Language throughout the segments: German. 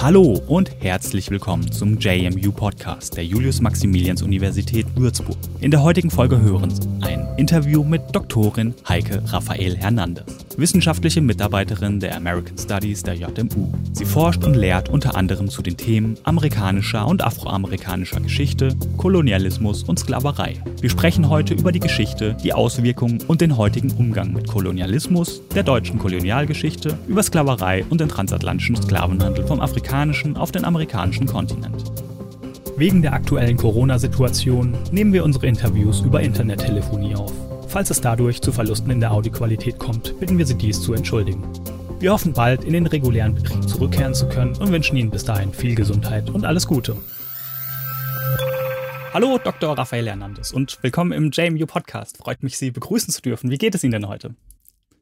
Hallo und herzlich willkommen zum JMU Podcast der Julius-Maximilians-Universität Würzburg. In der heutigen Folge hören Sie ein Interview mit Doktorin Heike Raphael Hernandez, wissenschaftliche Mitarbeiterin der American Studies der JMU. Sie forscht und lehrt unter anderem zu den Themen amerikanischer und afroamerikanischer Geschichte, Kolonialismus und Sklaverei. Wir sprechen heute über die Geschichte, die Auswirkungen und den heutigen Umgang mit Kolonialismus, der deutschen Kolonialgeschichte, über Sklaverei und den transatlantischen Sklavenhandel vom afrikanischen auf den amerikanischen Kontinent. Wegen der aktuellen Corona-Situation nehmen wir unsere Interviews über Internettelefonie auf. Falls es dadurch zu Verlusten in der Audioqualität kommt, bitten wir Sie dies zu entschuldigen. Wir hoffen bald in den regulären Betrieb zurückkehren zu können und wünschen Ihnen bis dahin viel Gesundheit und alles Gute. Hallo, Dr. Raphael Hernandez und willkommen im JMU Podcast. Freut mich, Sie begrüßen zu dürfen. Wie geht es Ihnen denn heute?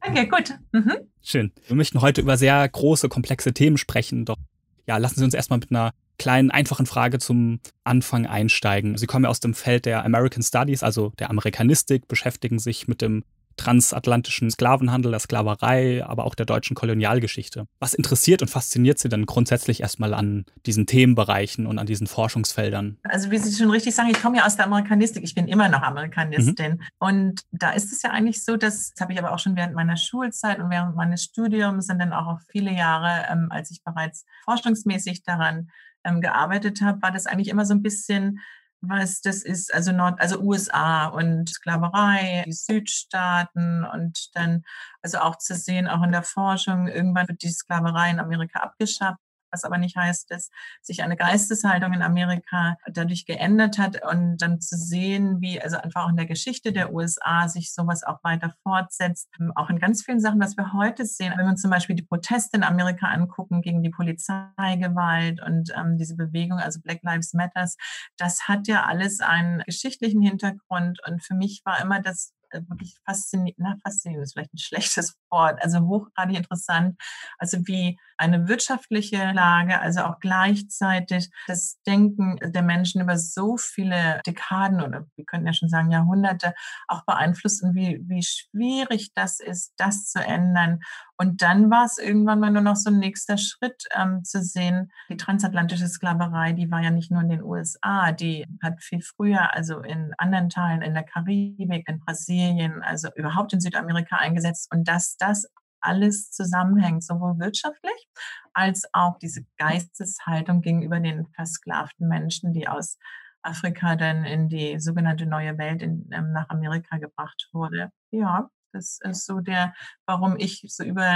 Danke, gut. Mhm. Schön. Wir möchten heute über sehr große, komplexe Themen sprechen, doch ja, lassen Sie uns erstmal mit einer kleinen, einfachen Frage zum Anfang einsteigen. Sie kommen ja aus dem Feld der American Studies, also der Amerikanistik, beschäftigen sich mit dem transatlantischen Sklavenhandel, der Sklaverei, aber auch der deutschen Kolonialgeschichte. Was interessiert und fasziniert Sie denn grundsätzlich erstmal an diesen Themenbereichen und an diesen Forschungsfeldern? Also wie Sie schon richtig sagen, ich komme ja aus der Amerikanistik, ich bin immer noch Amerikanistin. Mhm. Und da ist es ja eigentlich so, dass, das habe ich aber auch schon während meiner Schulzeit und während meines Studiums und dann auch viele Jahre, ähm, als ich bereits forschungsmäßig daran ähm, gearbeitet habe, war das eigentlich immer so ein bisschen was das ist, also Nord, also USA und Sklaverei, die Südstaaten und dann also auch zu sehen, auch in der Forschung, irgendwann wird die Sklaverei in Amerika abgeschafft was aber nicht heißt, dass sich eine Geisteshaltung in Amerika dadurch geändert hat. Und dann zu sehen, wie also einfach auch in der Geschichte der USA sich sowas auch weiter fortsetzt, ähm, auch in ganz vielen Sachen, was wir heute sehen. Wenn wir uns zum Beispiel die Proteste in Amerika angucken gegen die Polizeigewalt und ähm, diese Bewegung, also Black Lives Matters, das hat ja alles einen geschichtlichen Hintergrund. Und für mich war immer das wirklich faszinierend, na, faszinierend ist vielleicht ein schlechtes Wort, also hochgradig interessant, also wie eine wirtschaftliche Lage, also auch gleichzeitig das Denken der Menschen über so viele Dekaden oder wir könnten ja schon sagen Jahrhunderte auch beeinflusst und wie, wie schwierig das ist, das zu ändern. Und dann war es irgendwann mal nur noch so ein nächster Schritt ähm, zu sehen. Die transatlantische Sklaverei, die war ja nicht nur in den USA, die hat viel früher, also in anderen Teilen, in der Karibik, in Brasilien, also überhaupt in Südamerika eingesetzt. Und dass das alles zusammenhängt, sowohl wirtschaftlich als auch diese Geisteshaltung gegenüber den versklavten Menschen, die aus Afrika dann in die sogenannte neue Welt in, ähm, nach Amerika gebracht wurde. Ja, das ist so der, warum ich so über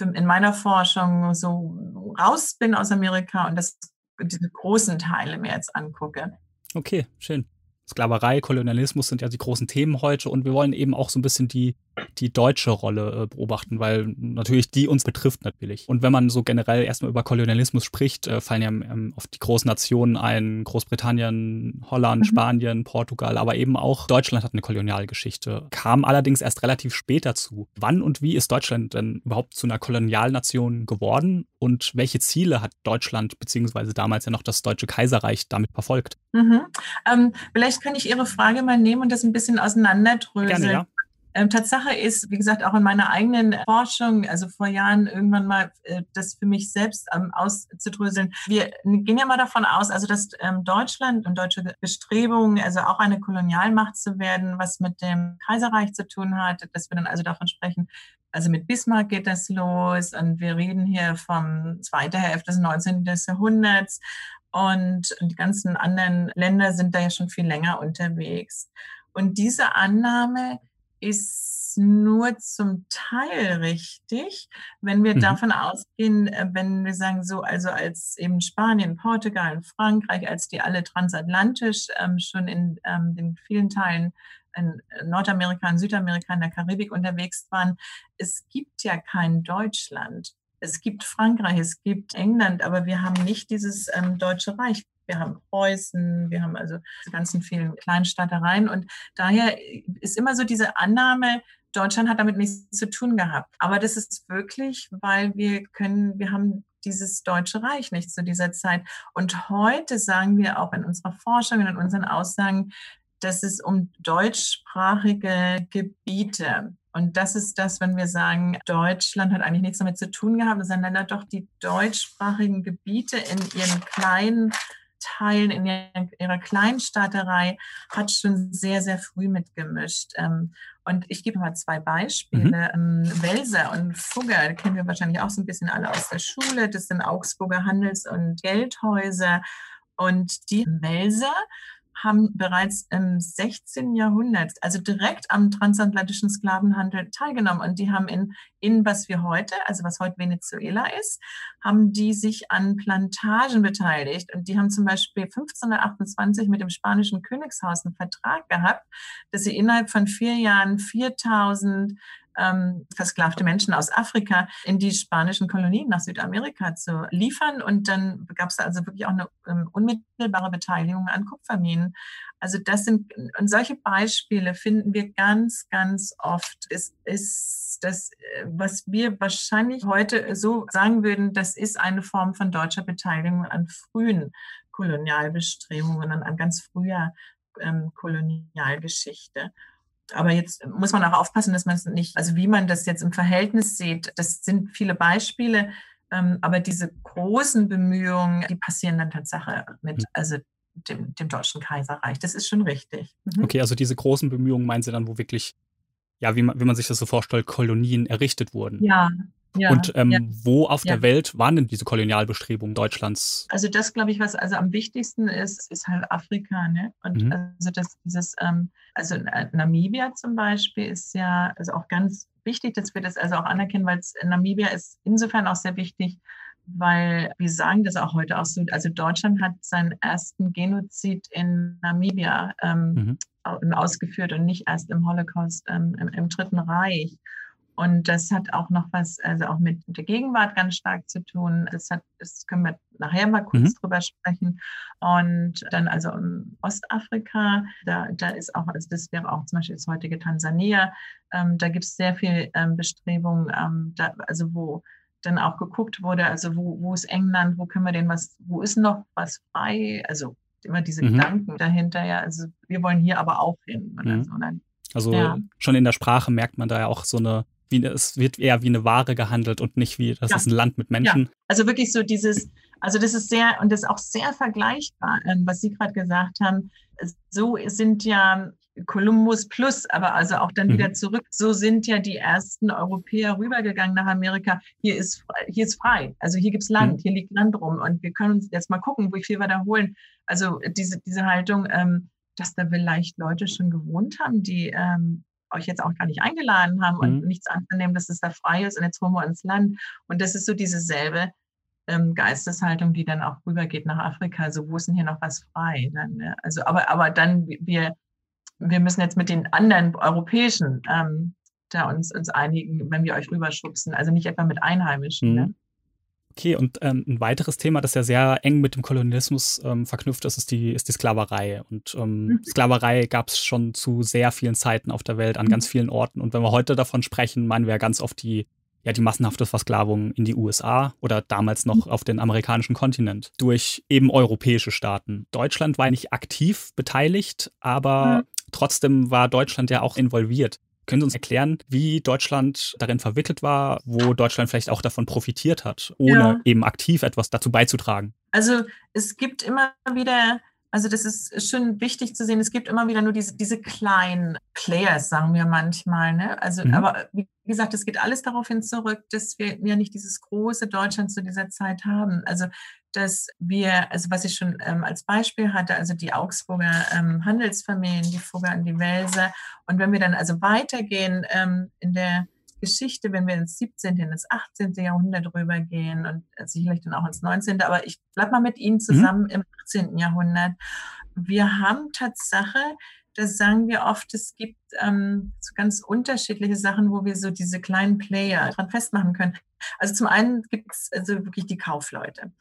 in meiner Forschung so raus bin aus Amerika und das, diese großen Teile mir jetzt angucke. Okay, schön. Sklaverei, Kolonialismus sind ja die großen Themen heute und wir wollen eben auch so ein bisschen die die deutsche Rolle äh, beobachten, weil natürlich die uns betrifft natürlich. Und wenn man so generell erstmal über Kolonialismus spricht, äh, fallen ja ähm, oft die großen Nationen ein, Großbritannien, Holland, mhm. Spanien, Portugal, aber eben auch Deutschland hat eine Kolonialgeschichte, kam allerdings erst relativ spät dazu. Wann und wie ist Deutschland denn überhaupt zu einer Kolonialnation geworden und welche Ziele hat Deutschland beziehungsweise damals ja noch das Deutsche Kaiserreich damit verfolgt? Mhm. Ähm, vielleicht kann ich Ihre Frage mal nehmen und das ein bisschen auseinanderdröseln. Gerne, ja. Ähm, Tatsache ist, wie gesagt, auch in meiner eigenen Forschung, also vor Jahren irgendwann mal äh, das für mich selbst ähm, auszudröseln. Wir gehen ja mal davon aus, also dass ähm, Deutschland und deutsche Bestrebungen, also auch eine Kolonialmacht zu werden, was mit dem Kaiserreich zu tun hat, dass wir dann also davon sprechen, also mit Bismarck geht das los und wir reden hier vom zweiten Hälfte des 19. Jahrhunderts und die ganzen anderen Länder sind da ja schon viel länger unterwegs. Und diese Annahme ist nur zum Teil richtig, wenn wir mhm. davon ausgehen, äh, wenn wir sagen so, also als eben Spanien, Portugal Frankreich, als die alle transatlantisch ähm, schon in ähm, den vielen Teilen in Nordamerika, in Südamerika, in der Karibik unterwegs waren, es gibt ja kein Deutschland. Es gibt Frankreich, es gibt England, aber wir haben nicht dieses ähm, Deutsche Reich wir haben Preußen, wir haben also die ganzen vielen Kleinstaatereien. Und daher ist immer so diese Annahme, Deutschland hat damit nichts zu tun gehabt. Aber das ist wirklich, weil wir können, wir haben dieses Deutsche Reich nicht zu dieser Zeit. Und heute sagen wir auch in unserer Forschung, in unseren Aussagen, das ist um deutschsprachige Gebiete. Und das ist das, wenn wir sagen, Deutschland hat eigentlich nichts damit zu tun gehabt, sondern doch die deutschsprachigen Gebiete in ihren kleinen Teilen, in ihrer Kleinstaaterei hat schon sehr, sehr früh mitgemischt. Ähm, und ich gebe mal zwei Beispiele. Mhm. Ähm, Welser und Fugger kennen wir wahrscheinlich auch so ein bisschen alle aus der Schule. Das sind Augsburger Handels- und Geldhäuser. Und die Welser haben bereits im 16. Jahrhundert, also direkt am transatlantischen Sklavenhandel teilgenommen. Und die haben in, in was wir heute, also was heute Venezuela ist, haben die sich an Plantagen beteiligt. Und die haben zum Beispiel 1528 mit dem spanischen Königshaus einen Vertrag gehabt, dass sie innerhalb von vier Jahren 4000 ähm, versklavte Menschen aus Afrika in die spanischen Kolonien nach Südamerika zu liefern. Und dann gab es also wirklich auch eine ähm, unmittelbare Beteiligung an Kupferminen. Also das sind und solche Beispiele finden wir ganz, ganz oft. Es ist das, äh, was wir wahrscheinlich heute so sagen würden, das ist eine Form von deutscher Beteiligung an frühen Kolonialbestrebungen, an ganz früher ähm, Kolonialgeschichte. Aber jetzt muss man auch aufpassen, dass man es nicht, also wie man das jetzt im Verhältnis sieht, das sind viele Beispiele, ähm, aber diese großen Bemühungen, die passieren dann Tatsache mit, hm. also dem, dem Deutschen Kaiserreich. Das ist schon richtig. Mhm. Okay, also diese großen Bemühungen meinen Sie dann, wo wirklich, ja, wie man, wie man sich das so vorstellt, Kolonien errichtet wurden? Ja, ja, und ähm, ja. wo auf ja. der Welt waren denn diese Kolonialbestrebungen Deutschlands? Also das, glaube ich, was also am wichtigsten ist, ist halt Afrika. Ne? Und mhm. also das, dieses, ähm, also Namibia zum Beispiel ist ja also auch ganz wichtig, dass wir das also auch anerkennen, weil Namibia ist insofern auch sehr wichtig, weil wir sagen das auch heute auch so, also Deutschland hat seinen ersten Genozid in Namibia ähm, mhm. ausgeführt und nicht erst im Holocaust ähm, im, im Dritten Reich. Und das hat auch noch was, also auch mit der Gegenwart ganz stark zu tun. Das hat, das können wir nachher mal kurz mhm. drüber sprechen. Und dann also in Ostafrika, da, da ist auch, also das wäre auch zum Beispiel das heutige Tansania, ähm, da gibt es sehr viel ähm, Bestrebungen, ähm, da, also wo dann auch geguckt wurde, also wo, wo ist England, wo können wir denn was, wo ist noch was frei? Also immer diese mhm. Gedanken dahinter, ja, also wir wollen hier aber auch hin. Mhm. So. Dann, also ja. schon in der Sprache merkt man da ja auch so eine wie, es wird eher wie eine Ware gehandelt und nicht wie, das ja. ist ein Land mit Menschen. Ja. Also wirklich so dieses, also das ist sehr, und das ist auch sehr vergleichbar, ähm, was Sie gerade gesagt haben. So sind ja Kolumbus plus, aber also auch dann mhm. wieder zurück. So sind ja die ersten Europäer rübergegangen nach Amerika. Hier ist, hier ist frei. Also hier gibt's Land, mhm. hier liegt Land rum. Und wir können uns jetzt mal gucken, wie viel wir da holen. Also diese, diese Haltung, ähm, dass da vielleicht Leute schon gewohnt haben, die ähm, euch jetzt auch gar nicht eingeladen haben und mhm. nichts anzunehmen, dass es da frei ist und jetzt holen wir ins Land. Und das ist so diese selbe ähm, Geisteshaltung, die dann auch rübergeht nach Afrika. So, wo ist denn hier noch was frei? Dann, äh, also, aber, aber dann, wir, wir müssen jetzt mit den anderen europäischen ähm, da uns, uns einigen, wenn wir euch rüberschubsen. Also nicht etwa mit Einheimischen. Ne? Mhm. Ne? Okay, und ähm, ein weiteres Thema, das ja sehr eng mit dem Kolonialismus ähm, verknüpft ist, ist die, ist die Sklaverei. Und ähm, mhm. Sklaverei gab es schon zu sehr vielen Zeiten auf der Welt, an mhm. ganz vielen Orten. Und wenn wir heute davon sprechen, meinen wir ja ganz oft die, ja, die massenhafte Versklavung in die USA oder damals noch mhm. auf den amerikanischen Kontinent durch eben europäische Staaten. Deutschland war nicht aktiv beteiligt, aber trotzdem war Deutschland ja auch involviert. Können Sie uns erklären, wie Deutschland darin verwickelt war, wo Deutschland vielleicht auch davon profitiert hat, ohne ja. eben aktiv etwas dazu beizutragen? Also es gibt immer wieder also das ist schon wichtig zu sehen. Es gibt immer wieder nur diese, diese kleinen Players, sagen wir manchmal. Ne? Also, mhm. aber wie gesagt, es geht alles darauf hin zurück, dass wir ja nicht dieses große Deutschland zu dieser Zeit haben. Also dass wir, also was ich schon ähm, als Beispiel hatte, also die Augsburger ähm, Handelsfamilien, die Fugger und die Welser. Und wenn wir dann also weitergehen ähm, in der Geschichte, wenn wir ins 17., ins 18. Jahrhundert rübergehen und sicherlich dann auch ins 19., aber ich bleibe mal mit Ihnen mhm. zusammen mhm. im 18. Jahrhundert. Wir haben Tatsache, das sagen wir oft, es gibt ähm, so ganz unterschiedliche Sachen, wo wir so diese kleinen Player dran festmachen können. Also zum einen gibt es also wirklich die Kaufleute.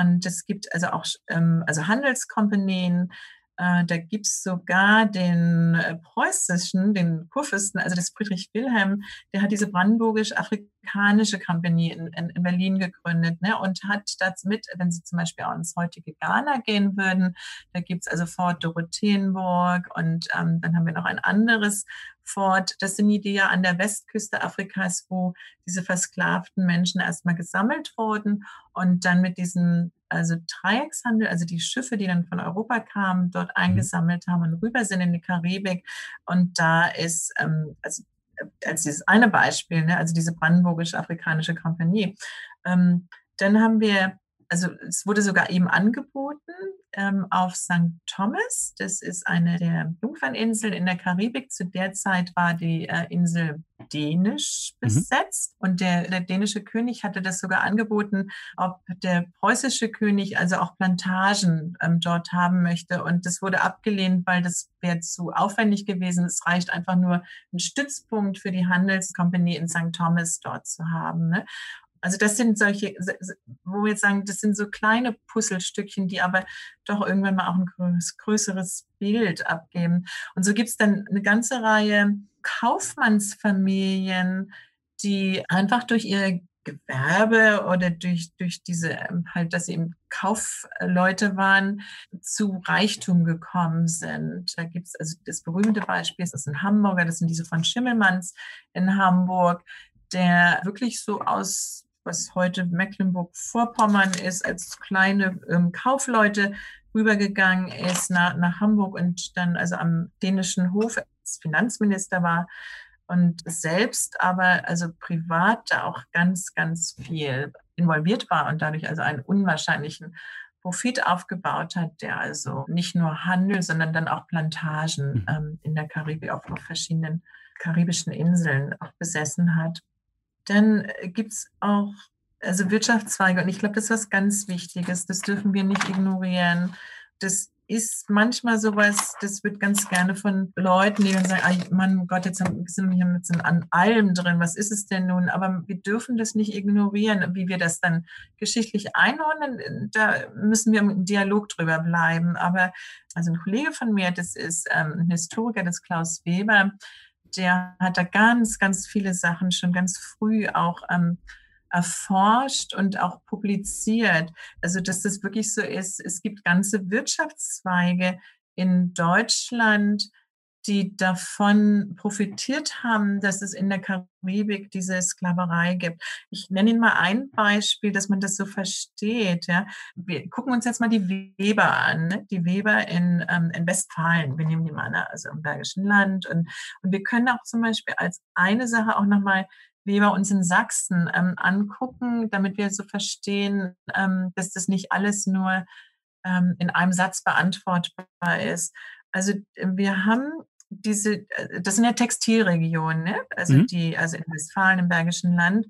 Und es gibt also auch ähm, also Handelskompanien, Äh, da gibt es sogar den äh, preußischen, den Kurfürsten, also das Friedrich Wilhelm, der hat diese brandenburgisch-afrikanische Kompanie in, in, in, Berlin gegründet ne, und hat damit, wenn Sie zum Beispiel auch ins heutige Ghana gehen würden, da gibt es also Fort Dorotheenburg und ähm, dann haben wir noch ein anderes Fort. Das sind die, die ja an der Westküste Afrikas, wo diese versklavten Menschen erstmal gesammelt wurden und dann mit diesem also Dreieckshandel, also die Schiffe, die dann von Europa kamen, dort mhm. eingesammelt haben und rüber sind in die Karibik. Und da ist, ähm, also äh, als dieses eine Beispiel, ne, also diese brandenburgisch-afrikanische Kompanie. Ähm, dann haben wir also es wurde sogar eben angeboten ähm, auf St. Thomas. Das ist eine der Jungferninseln in der Karibik. Zu der Zeit war die äh, Insel dänisch mhm. besetzt mhm. und der, der, dänische König hatte das sogar angeboten, ob der preußische König also auch Plantagen ähm, dort haben möchte. Und das wurde abgelehnt, weil das wäre zu aufwendig gewesen. Es reicht einfach nur, einen Stützpunkt für die Handelskompanie in St. Thomas dort zu haben. Ne? Also das sind solche, wo wir jetzt sagen, das sind so kleine Puzzlestückchen, die aber doch irgendwann mal auch ein größeres Bild abgeben. Und so gibt es dann eine ganze Reihe Kaufmannsfamilien, die einfach durch ihr Gewerbe oder durch, durch diese, ähm, halt, dass sie eben Kaufleute waren, zu Reichtum gekommen sind. Da gibt es also das berühmte Beispiel, das ist ein Hamburger, das sind diese von Schimmelmanns in Hamburg, der wirklich so aus was heute Mecklenburg-Vorpommern ist, als kleine ähm, Kaufleute rübergegangen ist nach, nach Hamburg und dann also am dänischen Hof als Finanzminister war und selbst aber also privat da auch ganz, ganz viel involviert war und dadurch also einen unwahrscheinlichen Profit aufgebaut hat, der also nicht nur Handel, sondern dann auch Plantagen mhm. ähm, in der Karibik auf, auf verschiedenen karibischen Inseln auch besessen hat. Dann äh, gibt es auch also Wirtschaftszweige und ich glaube, das ist was ganz Wichtiges. Das dürfen wir nicht ignorieren. Das ist manchmal sowas, das wird ganz gerne von Leuten, die dann sagen, ah, Mann, Gott, jetzt sind wir jetzt an allem drin, was ist es denn nun? Aber wir dürfen das nicht ignorieren, wie wir das dann geschichtlich einordnen. Da müssen wir im Dialog drüber bleiben. Aber also ein Kollege von mir, das ist ähm, ein Historiker, das ist Klaus Weber, der hat da ganz, ganz viele Sachen schon ganz früh auch ähm, erforscht und auch publiziert. Also, dass das wirklich so ist, es gibt ganze Wirtschaftszweige in Deutschland, die davon profitiert haben, dass es in der Karibik diese Sklaverei gibt. Ich nenne Ihnen mal ein Beispiel, dass man das so versteht. Ja. Wir gucken uns jetzt mal die Weber an, ne? die Weber in, ähm, in Westfalen. Wir nehmen die mal, ne? also im Bergischen Land. Und, und wir können auch zum Beispiel als eine Sache auch nochmal Weber uns in Sachsen ähm, angucken, damit wir so verstehen, ähm, dass das nicht alles nur ähm, in einem Satz beantwortbar ist. Also wir haben diese, äh, das sind ja Textilregionen, ne? also mhm. die, also in Westfalen, im Bergischen Land.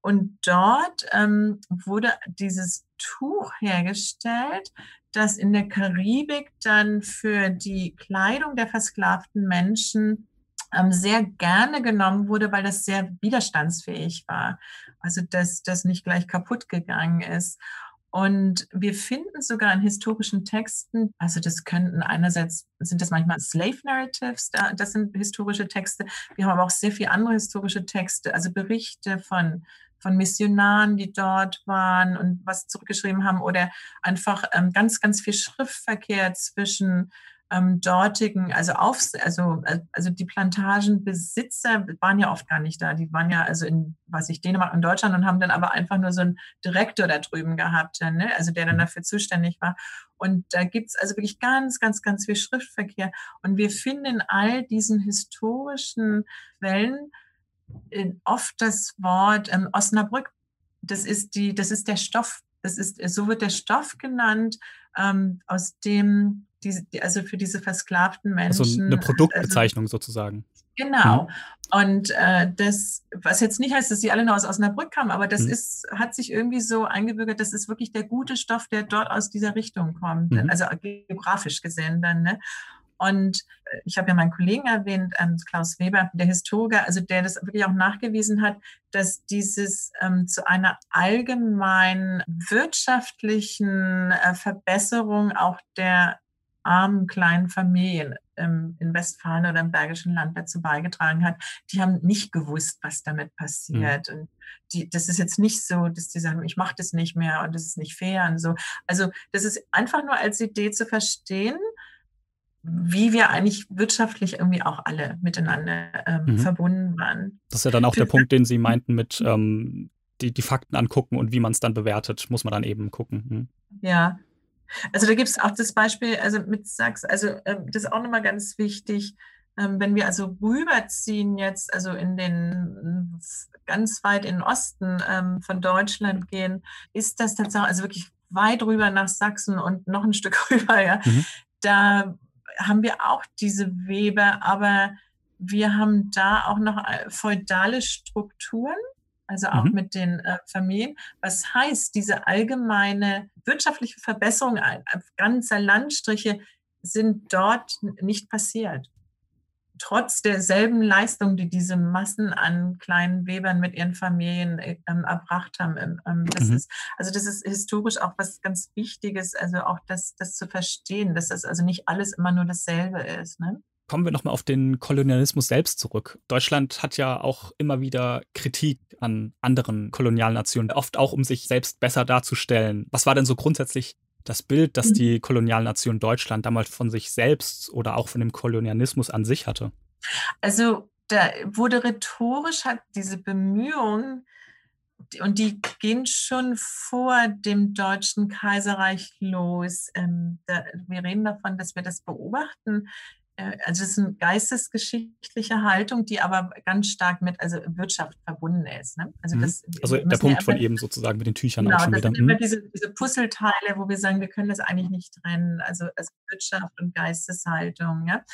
Und dort ähm, wurde dieses Tuch hergestellt, das in der Karibik dann für die Kleidung der versklavten Menschen ähm, sehr gerne genommen wurde, weil das sehr widerstandsfähig war. Also dass das nicht gleich kaputt gegangen ist. Und wir finden sogar in historischen Texten, also das könnten einerseits, sind das manchmal Slave Narratives, das sind historische Texte. Wir haben aber auch sehr viele andere historische Texte, also Berichte von, von Missionaren, die dort waren und was zurückgeschrieben haben oder einfach ähm, ganz, ganz viel Schriftverkehr zwischen ähm, dortigen, also auf, also, also die Plantagenbesitzer waren ja oft gar nicht da. Die waren ja also in, was ich, Dänemark und Deutschland und haben dann aber einfach nur so einen Direktor da drüben gehabt, ne? also der dann mhm. dafür zuständig war. Und da gibt's also wirklich ganz, ganz, ganz viel Schriftverkehr. Und wir finden in all diesen historischen Quellen oft das Wort ähm, Osnabrück. Das ist die, das ist der Stoff, das ist, so wird der Stoff genannt, ähm, aus dem diese, also für diese versklavten Menschen. Also eine Produktbezeichnung also, sozusagen. Genau. Mhm. Und äh, das, was jetzt nicht heißt, dass sie alle nur aus Osnabrück kamen, aber das mhm. ist, hat sich irgendwie so eingebürgert, das ist wirklich der gute Stoff, der dort aus dieser Richtung kommt, mhm. also geografisch gesehen dann. Ne? Und äh, ich habe ja meinen Kollegen erwähnt, ähm, Klaus Weber, der Historiker, also der das wirklich auch nachgewiesen hat, dass dieses ähm, zu einer allgemeinen wirtschaftlichen äh, Verbesserung auch der armen kleinen Familien ähm, in Westfalen oder im Bergischen Land dazu beigetragen hat, die haben nicht gewusst, was damit passiert. Mhm. Und die, das ist jetzt nicht so, dass die sagen, ich mache das nicht mehr und das ist nicht fair und so. Also das ist einfach nur als Idee zu verstehen, wie wir eigentlich wirtschaftlich irgendwie auch alle miteinander ähm, mhm. verbunden waren. Das ist ja dann auch der Punkt, den Sie meinten mit ähm, die, die Fakten angucken und wie man es dann bewertet, muss man dann eben gucken. Mhm. Ja, also da gibt es auch das Beispiel, also mit Sachs, also ähm, das ist auch nochmal ganz wichtig, ähm, wenn wir also rüberziehen jetzt, also in den ganz weit in den Osten ähm, von Deutschland gehen, ist das tatsächlich, also wirklich weit rüber nach Sachsen und noch ein Stück rüber, ja, mhm. da haben wir auch diese Weber, aber wir haben da auch noch äh, feudale Strukturen also auch mhm. mit den äh, Familien. Was heißt, diese allgemeine wirtschaftliche Verbesserung ganzer Landstriche sind dort nicht passiert. Trotz derselben Leistung, die diese Massen an kleinen Webern mit ihren Familien äh, ähm, erbracht haben. Ähm, ähm, das mhm. ist, also das ist historisch auch was ganz Wichtiges, also auch das, das zu verstehen, dass das also nicht alles immer nur dasselbe ist. Ne? Kommen wir nochmal auf den Kolonialismus selbst zurück. Deutschland hat ja auch immer wieder Kritik an anderen Kolonialnationen, oft auch um sich selbst besser darzustellen. Was war denn so grundsätzlich das Bild, das die mhm. Kolonialnation Deutschland damals von sich selbst oder auch von dem Kolonialismus an sich hatte? Also da wurde rhetorisch hat diese Bemühungen und die gehen schon vor dem Deutschen Kaiserreich los. Ähm, wir reden davon, dass wir das beobachten, also es ist eine geistesgeschichtliche Haltung, die aber ganz stark mit also Wirtschaft verbunden ist. Ne? Also, mhm. das, also der Punkt ja von eben sozusagen mit den Tüchern genau, auch schon das wieder. Sind immer mhm. diese, diese Puzzleteile, wo wir sagen, wir können das eigentlich nicht trennen, also, also Wirtschaft und Geisteshaltung. Ja?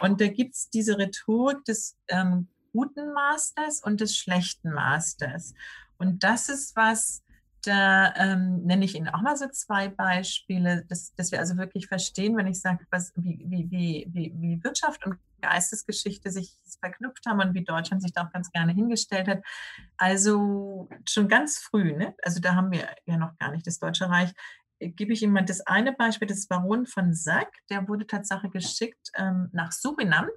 Und da gibt es diese Rhetorik des ähm, guten Masters und des schlechten Masters. Und das ist was, da ähm, nenne ich Ihnen auch mal so zwei Beispiele, dass, dass wir also wirklich verstehen, wenn ich sage, was, wie, wie, wie, wie Wirtschaft und Geistesgeschichte sich verknüpft haben und wie Deutschland sich da auch ganz gerne hingestellt hat. Also schon ganz früh, ne? also da haben wir ja noch gar nicht das Deutsche Reich, äh, gebe ich Ihnen mal das eine Beispiel des Baron von Sack, der wurde tatsächlich geschickt ähm, nach Surinam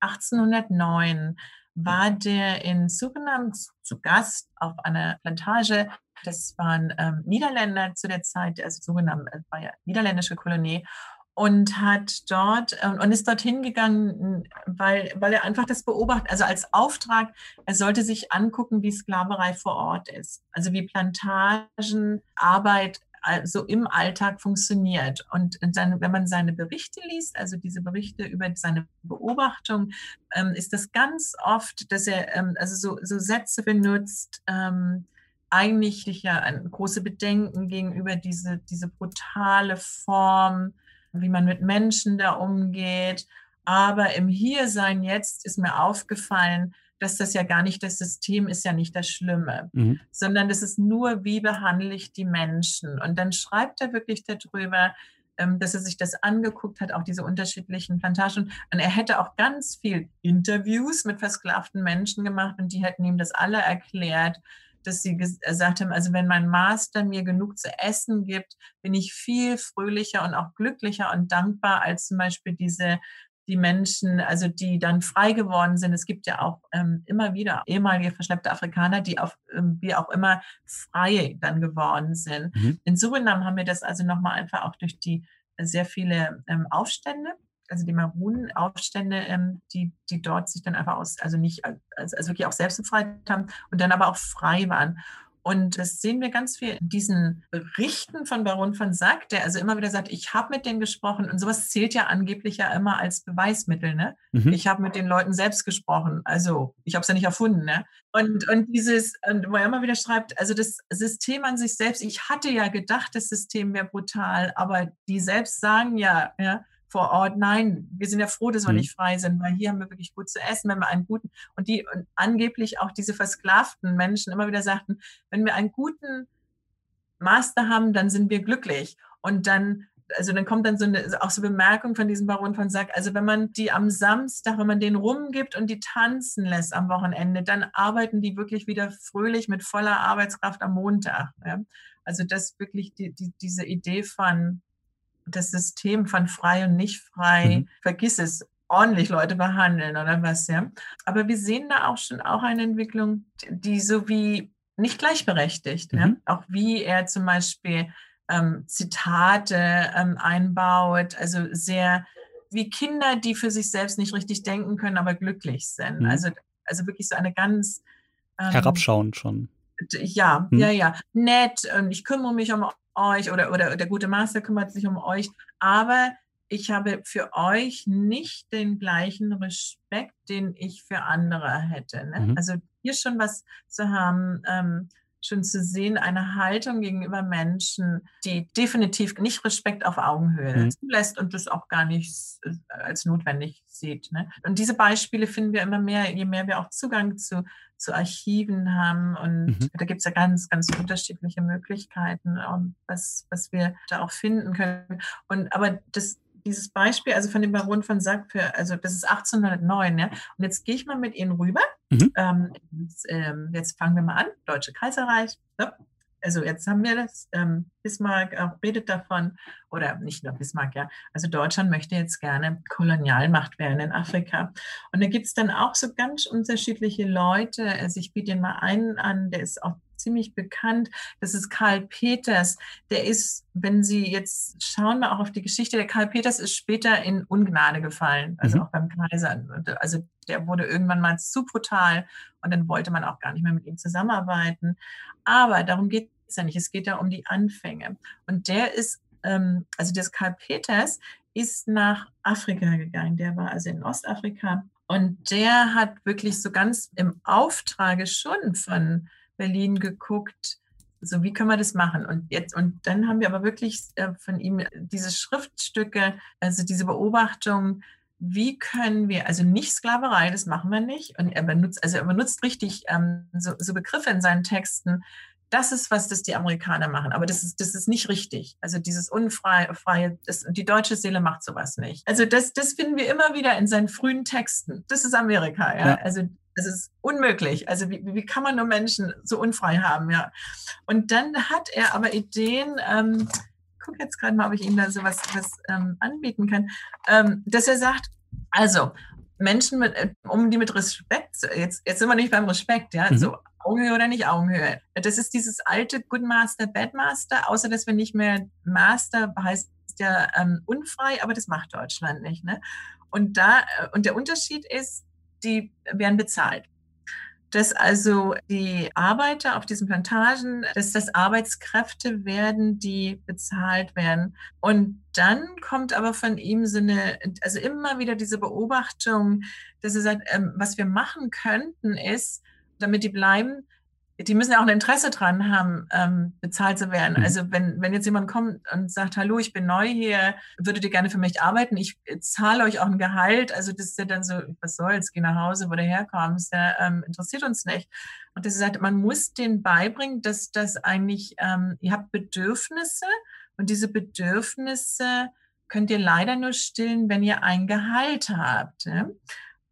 1809 war der in Surinam zu Gast auf einer Plantage. Das waren ähm, Niederländer zu der Zeit, also Surinam äh, war ja niederländische Kolonie. Und hat dort äh, und ist dorthin gegangen, weil, weil er einfach das beobachtet, also als Auftrag, er sollte sich angucken, wie Sklaverei vor Ort ist, also wie Plantagenarbeit also im Alltag funktioniert. Und dann, wenn man seine Berichte liest, also diese Berichte über seine Beobachtung, ähm, ist das ganz oft, dass er ähm, also so, so Sätze benutzt, ähm, eigentlich ja große Bedenken gegenüber diese, diese brutale Form, wie man mit Menschen da umgeht. Aber im Hiersein jetzt ist mir aufgefallen, dass das ja gar nicht das System ist, ja nicht das Schlimme, mhm. sondern das ist nur, wie behandle ich die Menschen. Und dann schreibt er wirklich darüber, ähm, dass er sich das angeguckt hat, auch diese unterschiedlichen Plantagen. Und er hätte auch ganz viel Interviews mit versklavten Menschen gemacht und die hätten ihm das alle erklärt dass sie gesagt haben, also wenn mein Master mir genug zu essen gibt, bin ich viel fröhlicher und auch glücklicher und dankbar als zum Beispiel diese die Menschen, also die dann frei geworden sind. Es gibt ja auch ähm, immer wieder ehemalige verschleppte Afrikaner, die auf ähm, wie auch immer frei dann geworden sind. Mhm. In Surinam haben wir das also nochmal einfach auch durch die sehr viele ähm, Aufstände also die Maroon-Aufstände, ähm, die, die dort sich dann einfach aus, also nicht, also, also wirklich auch selbst befreit haben und dann aber auch frei waren. Und das sehen wir ganz viel in diesen Berichten von Baron von Sack, der also immer wieder sagt, ich habe mit denen gesprochen und sowas zählt ja angeblich ja immer als Beweismittel. Ne? Mhm. Ich habe mit den Leuten selbst gesprochen. Also ich habe es ja nicht erfunden. Ne? Und, und dieses, wo er immer wieder schreibt, also das System an sich selbst, ich hatte ja gedacht, das System wäre brutal, aber die selbst sagen ja, ja, vor Ort. Nein, wir sind ja froh, dass wir mhm. nicht frei sind, weil hier haben wir wirklich gut zu essen, wenn wir einen guten und die und angeblich auch diese versklavten Menschen immer wieder sagten, wenn wir einen guten Master haben, dann sind wir glücklich. Und dann also dann kommt dann so eine auch so Bemerkung von diesem Baron von Sack, also wenn man die am Samstag, wenn man den rumgibt und die tanzen lässt am Wochenende, dann arbeiten die wirklich wieder fröhlich mit voller Arbeitskraft am Montag. Ja? Also das wirklich die, die, diese Idee von das System von frei und nicht frei, mhm. vergiss es, ordentlich Leute behandeln oder was, ja. Aber wir sehen da auch schon auch eine Entwicklung, die so wie nicht gleichberechtigt, mhm. ja? auch wie er zum Beispiel ähm, Zitate ähm, einbaut, also sehr wie Kinder, die für sich selbst nicht richtig denken können, aber glücklich sind. Mhm. Also, also wirklich so eine ganz ähm, herabschauend schon. Ja, mhm. ja, ja. Nett und ich kümmere mich um euch oder, oder der gute Master kümmert sich um euch, aber ich habe für euch nicht den gleichen Respekt, den ich für andere hätte. Ne? Mhm. Also hier schon was zu haben, ähm, schon zu sehen, eine Haltung gegenüber Menschen, die definitiv nicht Respekt auf Augenhöhe mhm. zulässt und das auch gar nicht äh, als notwendig sieht. Ne? Und diese Beispiele finden wir immer mehr, je mehr wir auch Zugang zu, zu Archiven haben. Und mhm. da gibt es ja ganz, ganz unterschiedliche Möglichkeiten, was, was wir da auch finden können. Und aber das dieses Beispiel, also von dem Baron von Sack, für, also das ist 1809, ja. Und jetzt gehe ich mal mit Ihnen rüber. Mhm. Ähm, jetzt, ähm, jetzt, fangen wir mal an. Deutsche Kaiserreich. Ne? Also jetzt haben wir das. Ähm, Bismarck auch redet davon, oder nicht nur Bismarck, ja. Also Deutschland möchte jetzt gerne Kolonialmacht werden in Afrika. Und da gibt es dann auch so ganz unterschiedliche Leute. Also ich biete den mal einen an, der ist auch ziemlich bekannt. Das ist Karl Peters. Der ist, wenn Sie jetzt schauen mal auch auf die Geschichte, der Karl Peters ist später in Ungnade gefallen, also mhm. auch beim Kaiser. Also der wurde irgendwann mal zu brutal und dann wollte man auch gar nicht mehr mit ihm zusammenarbeiten. Aber darum geht es ja nicht. Es geht ja um die Anfänge. Und der ist, ähm, also das Karl Peters ist nach Afrika gegangen. Der war also in Ostafrika. Und der hat wirklich so ganz im Auftrage schon von Berlin geguckt, so wie können wir das machen? Und jetzt, und dann haben wir aber wirklich äh, von ihm diese Schriftstücke, also diese Beobachtung, wie können wir, also nicht Sklaverei, das machen wir nicht. Und er benutzt, also er benutzt richtig ähm, so, so Begriffe in seinen Texten, das ist was, das die Amerikaner machen. Aber das ist, das ist nicht richtig. Also dieses unfreie, freie, das, die deutsche Seele macht sowas nicht. Also das, das finden wir immer wieder in seinen frühen Texten. Das ist Amerika, ja. ja. Also es ist unmöglich. Also wie, wie kann man nur Menschen so unfrei haben, ja? Und dann hat er aber Ideen. Ähm, guck jetzt gerade mal, ob ich ihm da so was, was ähm, anbieten kann, ähm, dass er sagt, also Menschen mit, äh, um die mit Respekt, jetzt, jetzt sind wir nicht beim Respekt, ja, mhm. so Augenhöhe oder nicht Augenhöhe. Das ist dieses alte Good Master, Bad Master, außer dass wir nicht mehr Master heißt ja ähm, unfrei, aber das macht Deutschland nicht. Ne? Und da, äh, und der Unterschied ist, die werden bezahlt. Dass also die Arbeiter auf diesen Plantagen, dass das Arbeitskräfte werden, die bezahlt werden. Und dann kommt aber von ihm so eine, also immer wieder diese Beobachtung, dass er sagt, ähm, was wir machen könnten ist, damit die bleiben, die müssen ja auch ein Interesse dran haben, ähm, bezahlt zu werden. Mhm. Also wenn, wenn jetzt jemand kommt und sagt, hallo, ich bin neu hier, würdet ihr gerne für mich arbeiten? Ich zahle euch auch ein Gehalt. Also das ist ja dann so, was soll's, geh nach Hause, wo du herkommst, ja, ähm, interessiert uns nicht. Und das ist halt, man muss denen beibringen, dass das eigentlich, ähm, ihr habt Bedürfnisse und diese Bedürfnisse könnt ihr leider nur stillen, wenn ihr ein Gehalt habt. Ja?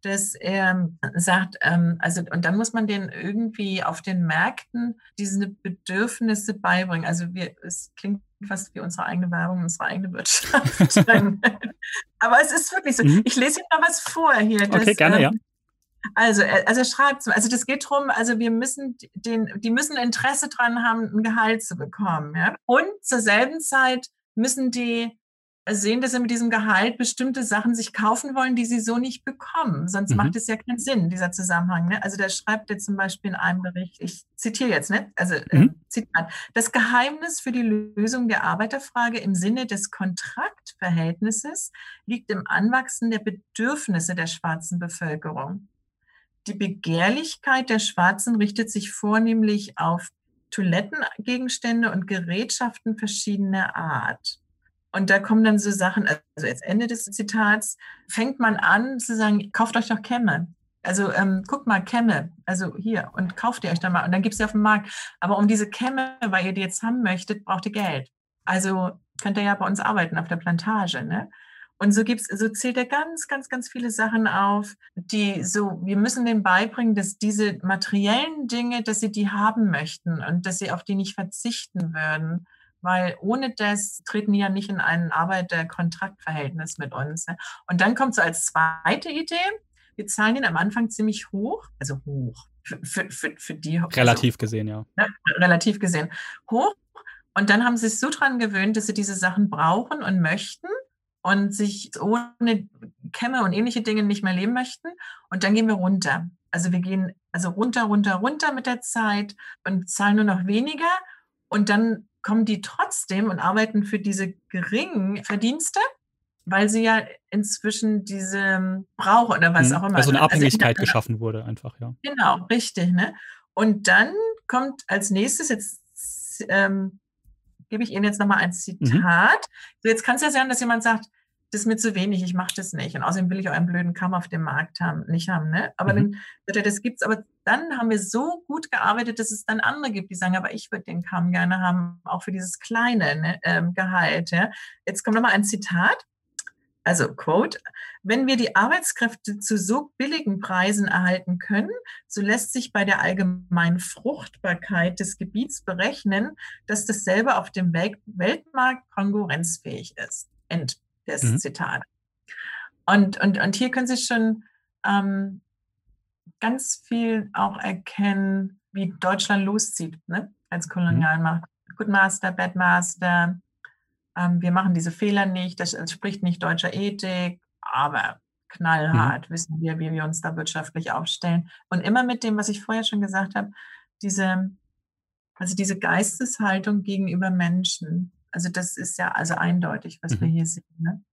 Dass er sagt, ähm, also und dann muss man den irgendwie auf den Märkten diese Bedürfnisse beibringen. Also wir, es klingt fast wie unsere eigene Werbung, unsere eigene Wirtschaft. Aber es ist wirklich so. Mhm. Ich lese Ihnen mal was vor hier. Das, okay, gerne, ähm, ja. Also, also er schreibt, also das geht darum, also wir müssen den, die müssen Interesse dran haben, ein Gehalt zu bekommen. Ja? Und zur selben Zeit müssen die sehen, dass sie mit diesem Gehalt bestimmte Sachen sich kaufen wollen, die sie so nicht bekommen. Sonst mhm. macht es ja keinen Sinn, dieser Zusammenhang. Ne? Also da schreibt er zum Beispiel in einem Bericht, ich zitiere jetzt, ne? also äh, mhm. äh, Zitat, das Geheimnis für die Lösung der Arbeiterfrage im Sinne des Kontraktverhältnisses liegt im Anwachsen der Bedürfnisse der schwarzen Bevölkerung. Die Begehrlichkeit der Schwarzen richtet sich vornehmlich auf Toilettengegenstände und Gerätschaften verschiedener Art. Und da kommen dann so Sachen, also jetzt Ende des Zitats, fängt man an zu sagen, kauft euch doch Kämme. Also ähm, guckt mal, Kämme, also hier und kauft ihr euch dann mal und dann gibt es sie auf dem Markt. Aber um diese Kämme, weil ihr die jetzt haben möchtet, braucht ihr Geld. Also könnt ihr ja bei uns arbeiten auf der Plantage. Ne? Und so gibt's, so zählt er ganz, ganz, ganz viele Sachen auf, die so, wir müssen denen beibringen, dass diese materiellen Dinge, dass sie die haben möchten und dass sie auf die nicht verzichten würden weil ohne das treten die ja nicht in ein Arbeiter-Kontraktverhältnis mit uns. Ne? Und dann kommt so als zweite Idee, wir zahlen ihn am Anfang ziemlich hoch, also hoch, für, für, für, für die. Also relativ also, gesehen, ja. Ne, relativ gesehen. Hoch. Und dann haben sie sich so dran gewöhnt, dass sie diese Sachen brauchen und möchten und sich ohne Kämme und ähnliche Dinge nicht mehr leben möchten. Und dann gehen wir runter. Also wir gehen also runter, runter, runter mit der Zeit und zahlen nur noch weniger. Und dann kommen die trotzdem und arbeiten für diese geringen Verdienste, weil sie ja inzwischen diese brauchen oder was mhm. auch immer. Also eine Abhängigkeit also, geschaffen wurde einfach, ja. Genau, richtig. Ne? Und dann kommt als nächstes, jetzt ähm, gebe ich Ihnen jetzt nochmal ein mhm. Zitat. Mhm. So, jetzt kann es ja sein, dass jemand sagt, das ist mir zu wenig, ich mache das nicht. Und außerdem will ich auch einen blöden Kamm auf dem Markt haben, nicht haben. Ne? Aber mhm. dann, das gibt's. Aber dann haben wir so gut gearbeitet, dass es dann andere gibt, die sagen, aber ich würde den Kamm gerne haben, auch für dieses kleine ne, ähm, Gehalt. Ja? Jetzt kommt nochmal ein Zitat. Also, Quote, wenn wir die Arbeitskräfte zu so billigen Preisen erhalten können, so lässt sich bei der allgemeinen Fruchtbarkeit des Gebiets berechnen, dass dasselbe auf dem Weltmarkt konkurrenzfähig ist. End des mhm. Zitat. Und, und, und hier können Sie schon ähm, ganz viel auch erkennen, wie Deutschland loszieht ne? als mhm. Kolonialmacht. Mhm. Good Master, Bad Master. Ähm, wir machen diese Fehler nicht. Das entspricht nicht deutscher Ethik, aber knallhart mhm. wissen wir, wie wir uns da wirtschaftlich aufstellen. Und immer mit dem, was ich vorher schon gesagt habe, diese, also diese Geisteshaltung gegenüber Menschen. Also das ist ja also eindeutig, was mhm. wir hier sehen. Ne?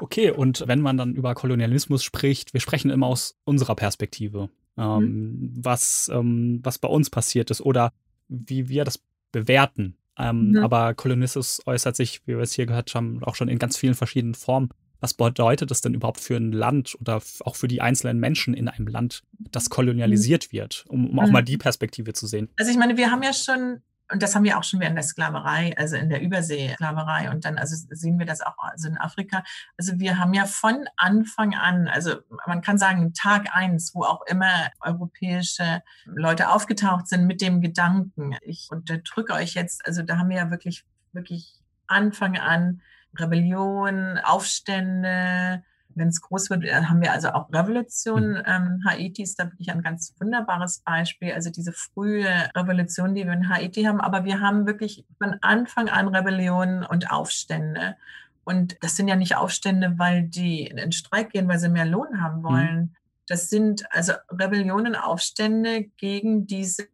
Okay, und wenn man dann über Kolonialismus spricht, wir sprechen immer aus unserer Perspektive, ähm, mhm. was, ähm, was bei uns passiert ist oder wie wir das bewerten. Ähm, mhm. Aber Kolonialismus äußert sich, wie wir es hier gehört haben, auch schon in ganz vielen verschiedenen Formen. Was bedeutet das denn überhaupt für ein Land oder auch für die einzelnen Menschen in einem Land, das kolonialisiert mhm. wird, um, um auch mal mhm. die Perspektive zu sehen? Also ich meine, wir haben ja schon und das haben wir auch schon während der Sklaverei, also in der Überseesklaverei. Und dann also sehen wir das auch also in Afrika. Also wir haben ja von Anfang an, also man kann sagen Tag eins, wo auch immer europäische Leute aufgetaucht sind mit dem Gedanken, ich unterdrücke euch jetzt. Also da haben wir ja wirklich, wirklich Anfang an Rebellion, Aufstände, wenn es groß wird, äh, haben wir also auch Revolution. Mhm. Ähm, Haiti ist da wirklich ein ganz wunderbares Beispiel. Also diese frühe Revolution, die wir in Haiti haben. Aber wir haben wirklich von Anfang an Rebellionen und Aufstände. Und das sind ja nicht Aufstände, weil die in Streik gehen, weil sie mehr Lohn haben mhm. wollen. Mhm. Das sind also Rebellionen, Aufstände gegen diese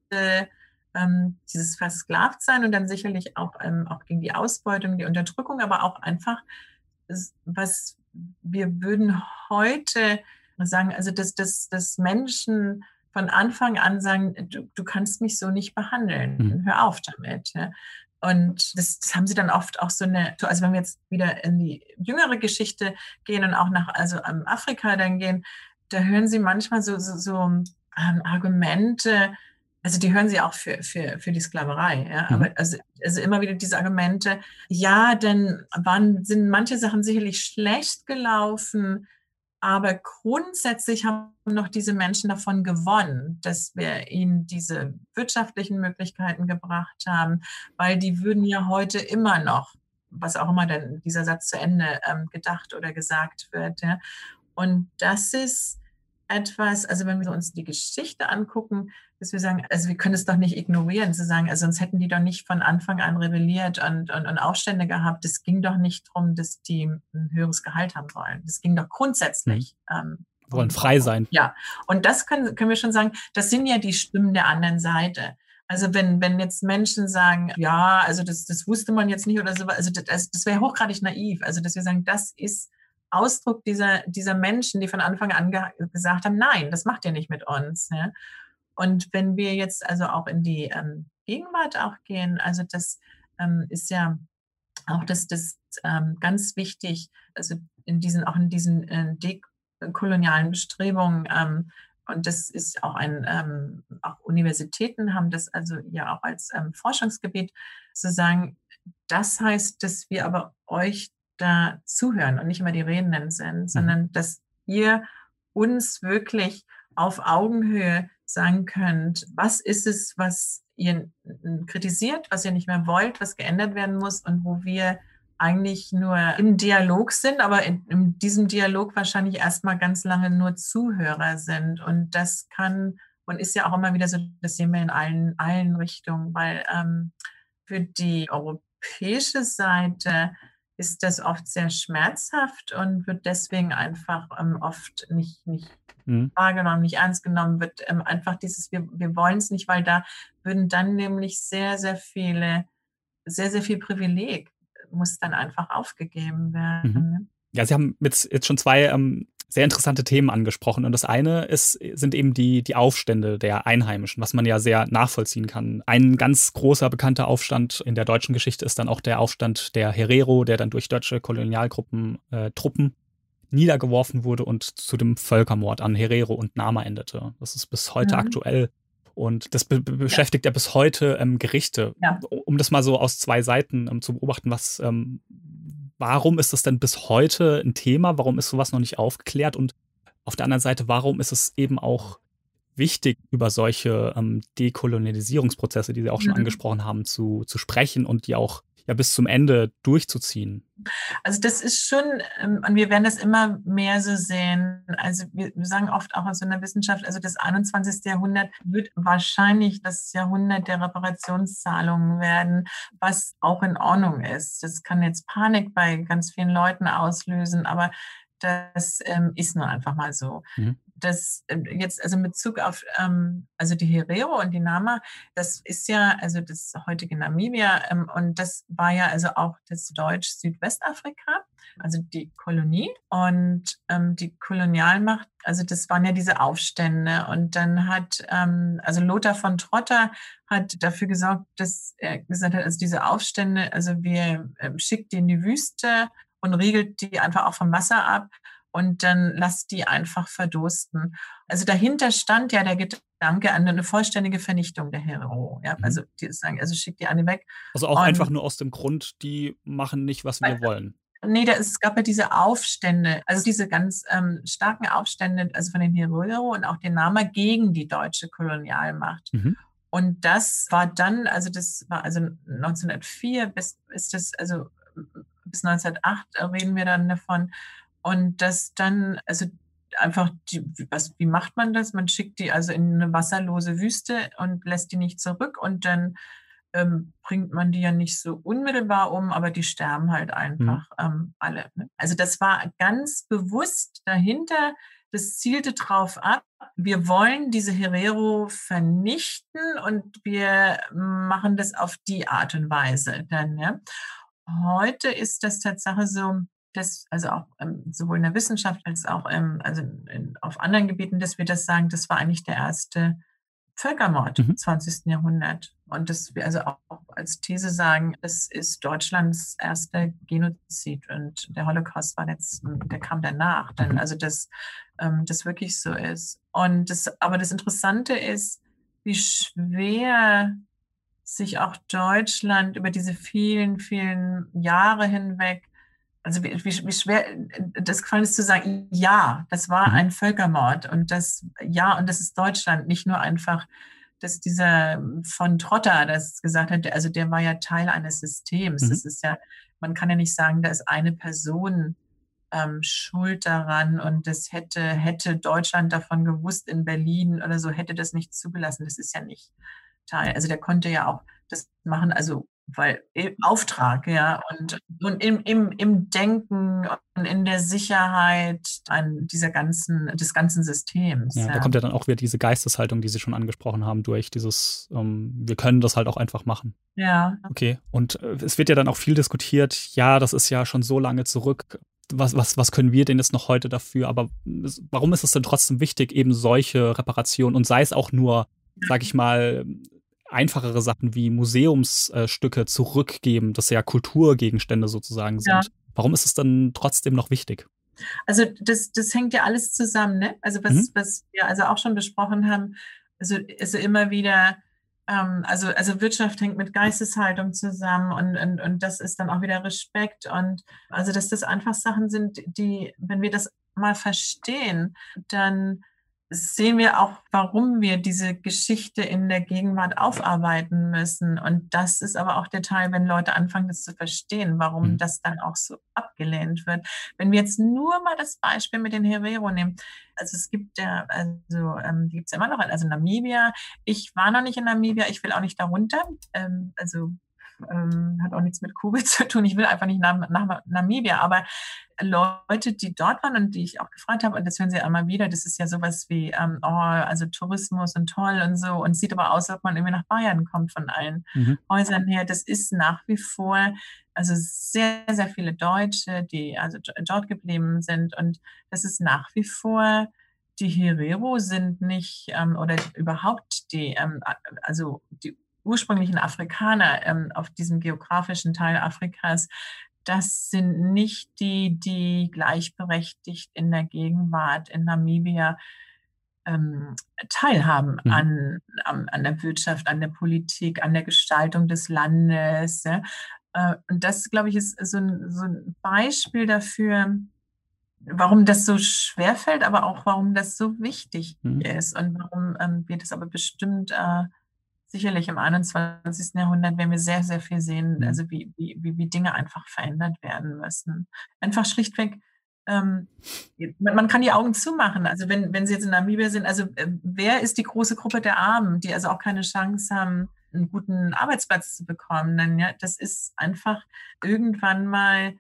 ähm, dieses Versklavtsein und dann sicherlich auch, ähm, auch gegen die Ausbeutung, die Unterdrückung, aber auch einfach, was wir würden heute sagen, also dass, dass, dass Menschen von Anfang an sagen, du, du kannst mich so nicht behandeln, mhm. hör auf damit. Ja. Und das, das, haben sie dann oft auch so eine, also wenn wir jetzt wieder in die jüngere Geschichte gehen und auch nach also Afrika dann gehen, da hören sie manchmal so, so, so ähm, Argumente, also die hören sie auch für, für, für die Sklaverei. Ja? Mhm. Aber also, also immer wieder diese Argumente, ja, denn waren, sind manche Sachen sicherlich schlecht gelaufen, aber grundsätzlich haben noch diese Menschen davon gewonnen, dass wir ihnen diese wirtschaftlichen Möglichkeiten gebracht haben, weil die würden ja heute immer noch, was auch immer denn dieser Satz zu Ende ähm, gedacht oder gesagt wird. Ja? Und das ist etwas, also wenn wir uns die Geschichte angucken, dass wir sagen, also wir können es doch nicht ignorieren, zu sagen, also sonst hätten die doch nicht von Anfang an rebelliert und, und, und Aufstände gehabt. Es ging doch nicht darum, dass die ein höheres Gehalt haben wollen. Das ging doch grundsätzlich. Mhm. Ähm, wollen frei sein. Ja, und das können, können wir schon sagen, das sind ja die Stimmen der anderen Seite. Also wenn, wenn jetzt Menschen sagen, ja, also das, das wusste man jetzt nicht oder so, also das, das wäre hochgradig naiv. Also dass wir sagen, das ist Ausdruck dieser, dieser Menschen, die von Anfang an ge gesagt haben, nein, das macht ihr nicht mit uns. Ja? Und wenn wir jetzt also auch in die ähm, Gegenwart auch gehen, also das ähm, ist ja auch das, das ähm, ganz wichtig, also in diesen, auch in diesen äh, dekolonialen Bestrebungen, ähm, und das ist auch ein, ähm, auch Universitäten haben das also ja auch als ähm, Forschungsgebiet zu sagen, das heißt, dass wir aber euch da zuhören und nicht immer die Redenden sind, mhm. sondern dass ihr uns wirklich auf Augenhöhe sagen könnt, was ist es, was ihr kritisiert, was ihr nicht mehr wollt, was geändert werden muss und wo wir eigentlich nur im Dialog sind, aber in, in diesem Dialog wahrscheinlich erstmal ganz lange nur Zuhörer sind. Und das kann und ist ja auch immer wieder so, das sehen wir in allen, allen Richtungen, weil ähm, für die europäische Seite ist das oft sehr schmerzhaft und wird deswegen einfach ähm, oft nicht, nicht mhm. wahrgenommen, nicht ernst genommen, wird ähm, einfach dieses, wir, wir wollen es nicht, weil da würden dann nämlich sehr, sehr viele, sehr, sehr viel Privileg muss dann einfach aufgegeben werden. Mhm. Ne? Ja, Sie haben jetzt, jetzt schon zwei ähm, sehr interessante Themen angesprochen. Und das eine ist, sind eben die, die Aufstände der Einheimischen, was man ja sehr nachvollziehen kann. Ein ganz großer bekannter Aufstand in der deutschen Geschichte ist dann auch der Aufstand der Herero, der dann durch deutsche Kolonialgruppen, äh, Truppen niedergeworfen wurde und zu dem Völkermord an Herero und Nama endete. Das ist bis heute mhm. aktuell. Und das be beschäftigt ja. ja bis heute ähm, Gerichte. Ja. Um das mal so aus zwei Seiten ähm, zu beobachten, was ähm, warum ist das denn bis heute ein Thema? Warum ist sowas noch nicht aufgeklärt? Und auf der anderen Seite, warum ist es eben auch wichtig, über solche ähm, Dekolonialisierungsprozesse, die Sie auch schon mhm. angesprochen haben, zu, zu sprechen und die auch ja bis zum Ende durchzuziehen? Also das ist schon, ähm, und wir werden das immer mehr so sehen. Also wir sagen oft auch aus einer Wissenschaft, also das 21. Jahrhundert wird wahrscheinlich das Jahrhundert der Reparationszahlungen werden, was auch in Ordnung ist. Das kann jetzt Panik bei ganz vielen Leuten auslösen, aber das ähm, ist nun einfach mal so. Mhm das ähm, jetzt also in Bezug auf ähm, also die Herero und die Nama, das ist ja also das heutige Namibia ähm, und das war ja also auch das Deutsch-Südwestafrika, also die Kolonie. Und ähm, die Kolonialmacht, also das waren ja diese Aufstände. Und dann hat ähm, also Lothar von Trotter hat dafür gesorgt, dass er gesagt hat, also diese Aufstände, also wir ähm, schickt die in die Wüste und riegelt die einfach auch vom Wasser ab und dann lasst die einfach verdursten. Also dahinter stand ja der Gedanke an eine vollständige Vernichtung der Hero. Ja? Mhm. Also, die sagen, also schickt die alle weg. Also auch und, einfach nur aus dem Grund, die machen nicht, was wir wollen. Nee, da, es gab ja diese Aufstände, also diese ganz ähm, starken Aufstände, also von den Herero und auch den Nama gegen die deutsche Kolonialmacht. Mhm. Und das war dann, also das war also 1904 bis ist das, also bis 1908 reden wir dann davon, und das dann, also einfach, die, was, wie macht man das? Man schickt die also in eine wasserlose Wüste und lässt die nicht zurück und dann ähm, bringt man die ja nicht so unmittelbar um, aber die sterben halt mhm. einfach mhm. ähm, alle. Ne? Also das war ganz bewusst dahinter. Das zielte drauf ab, wir wollen diese Herero vernichten und wir machen das auf die Art und Weise dann. Ja. Heute ist das Tatsache so, das, also auch ähm, sowohl in der Wissenschaft als auch ähm, also in, auf anderen Gebieten, dass wir das sagen, das war eigentlich der erste Völkermord mhm. im 20. Jahrhundert. Und dass wir also auch als These sagen, es ist Deutschlands erster Genozid und der Holocaust war jetzt, der kam danach. Denn mhm. also dass ähm, das wirklich so ist. Und das, aber das Interessante ist, wie schwer sich auch Deutschland über diese vielen, vielen Jahre hinweg also wie, wie, schwer das gefallen ist zu sagen, ja, das war mhm. ein Völkermord und das, ja, und das ist Deutschland, nicht nur einfach, dass dieser von Trotter das gesagt hat, also der war ja Teil eines Systems. Mhm. Das ist ja, man kann ja nicht sagen, da ist eine Person ähm, schuld daran und das hätte, hätte Deutschland davon gewusst in Berlin oder so, hätte das nicht zugelassen. Das ist ja nicht Teil. Also der konnte ja auch das machen, also weil im Auftrag, ja, und, und im, im, im Denken und in der Sicherheit an dieser ganzen, des ganzen Systems. Ja, ja. Da kommt ja dann auch wieder diese Geisteshaltung, die Sie schon angesprochen haben, durch dieses, ähm, wir können das halt auch einfach machen. Ja. Okay. Und äh, es wird ja dann auch viel diskutiert, ja, das ist ja schon so lange zurück. Was, was, was können wir denn jetzt noch heute dafür? Aber warum ist es denn trotzdem wichtig, eben solche Reparationen und sei es auch nur, sag ich mal, einfachere Sachen wie Museumsstücke zurückgeben, das ja Kulturgegenstände sozusagen sind. Ja. Warum ist es dann trotzdem noch wichtig? Also das, das hängt ja alles zusammen, ne? Also was, mhm. was wir also auch schon besprochen haben, also, also immer wieder, ähm, also, also Wirtschaft hängt mit Geisteshaltung zusammen und, und, und das ist dann auch wieder Respekt und also dass das einfach Sachen sind, die, wenn wir das mal verstehen, dann sehen wir auch, warum wir diese Geschichte in der Gegenwart aufarbeiten müssen. Und das ist aber auch der Teil, wenn Leute anfangen, das zu verstehen, warum mhm. das dann auch so abgelehnt wird. Wenn wir jetzt nur mal das Beispiel mit den Herero nehmen, also es gibt ja, also ähm, die gibt es immer noch, also Namibia. Ich war noch nicht in Namibia, ich will auch nicht darunter. Ähm, also ähm, hat auch nichts mit Covid zu tun. Ich will einfach nicht nach, nach Namibia, aber Leute, die dort waren und die ich auch gefragt habe, und das hören sie einmal wieder, das ist ja sowas wie, ähm, oh, also Tourismus und toll und so, und sieht aber aus, als ob man irgendwie nach Bayern kommt von allen mhm. Häusern her. Das ist nach wie vor, also sehr, sehr viele Deutsche, die also dort geblieben sind, und das ist nach wie vor die Herero sind nicht ähm, oder überhaupt die, ähm, also die ursprünglichen Afrikaner ähm, auf diesem geografischen Teil Afrikas, das sind nicht die, die gleichberechtigt in der Gegenwart in Namibia ähm, teilhaben mhm. an, an, an, der Wirtschaft, an der Politik, an der Gestaltung des Landes. Ja. Äh, und das, glaube ich, ist so ein, so ein Beispiel dafür, warum das so schwer fällt, aber auch warum das so wichtig mhm. ist und warum ähm, wir das aber bestimmt äh, sicherlich im 21. Jahrhundert werden wir sehr, sehr viel sehen, mhm. also wie, wie, wie Dinge einfach verändert werden müssen. Einfach schlichtweg, ähm, man kann die Augen zumachen. Also wenn, wenn Sie jetzt in Namibia sind, also äh, wer ist die große Gruppe der Armen, die also auch keine Chance haben, einen guten Arbeitsplatz zu bekommen? Denn ja, das ist einfach irgendwann mal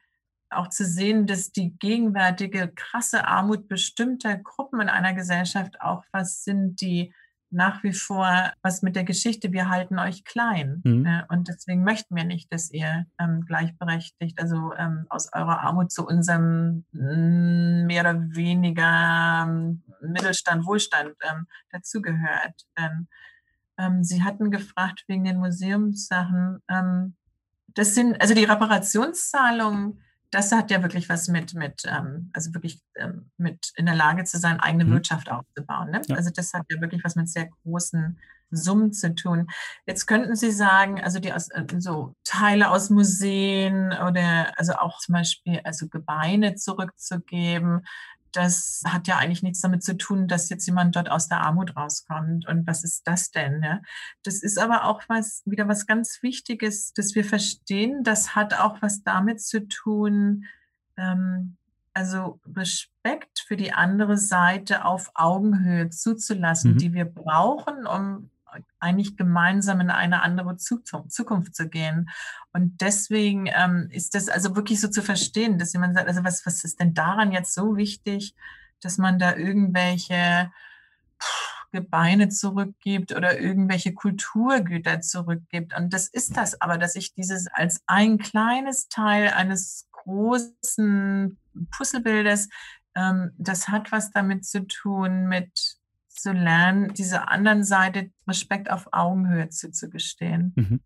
auch zu sehen, dass die gegenwärtige krasse Armut bestimmter Gruppen in einer Gesellschaft auch was sind, die nach wie vor was mit der Geschichte, wir halten euch klein. Mhm. Äh, und deswegen möchten wir nicht, dass ihr ähm, gleichberechtigt, also ähm, aus eurer Armut zu unserem mm, mehr oder weniger ähm, Mittelstand, Wohlstand ähm, dazugehört. Denn ähm, Sie hatten gefragt wegen den Museumssachen. Ähm, das sind, also die Reparationszahlungen, das hat ja wirklich was mit, mit ähm, also wirklich ähm, mit in der Lage zu sein, eigene mhm. Wirtschaft aufzubauen. Ne? Ja. Also das hat ja wirklich was mit sehr großen Summen zu tun. Jetzt könnten Sie sagen, also die aus, äh, so Teile aus Museen oder also auch zum Beispiel also Gebeine zurückzugeben, das hat ja eigentlich nichts damit zu tun, dass jetzt jemand dort aus der Armut rauskommt. Und was ist das denn? Ne? Das ist aber auch was, wieder was ganz Wichtiges, dass wir verstehen, das hat auch was damit zu tun, ähm, also Respekt für die andere Seite auf Augenhöhe zuzulassen, mhm. die wir brauchen, um eigentlich gemeinsam in eine andere Zukunft zu gehen. Und deswegen ähm, ist das also wirklich so zu verstehen, dass jemand sagt, also was, was ist denn daran jetzt so wichtig, dass man da irgendwelche Gebeine zurückgibt oder irgendwelche Kulturgüter zurückgibt. Und das ist das aber, dass ich dieses als ein kleines Teil eines großen Puzzlebildes, ähm, das hat was damit zu tun mit zu lernen, diese anderen Seite Respekt auf Augenhöhe zuzugestehen. Mhm.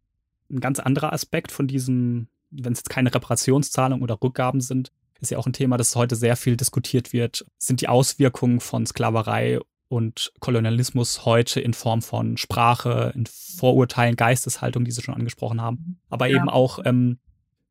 Ein ganz anderer Aspekt von diesem, wenn es jetzt keine Reparationszahlungen oder Rückgaben sind, ist ja auch ein Thema, das heute sehr viel diskutiert wird, sind die Auswirkungen von Sklaverei und Kolonialismus heute in Form von Sprache, in Vorurteilen, Geisteshaltung, die Sie schon angesprochen haben, aber ja. eben auch ähm,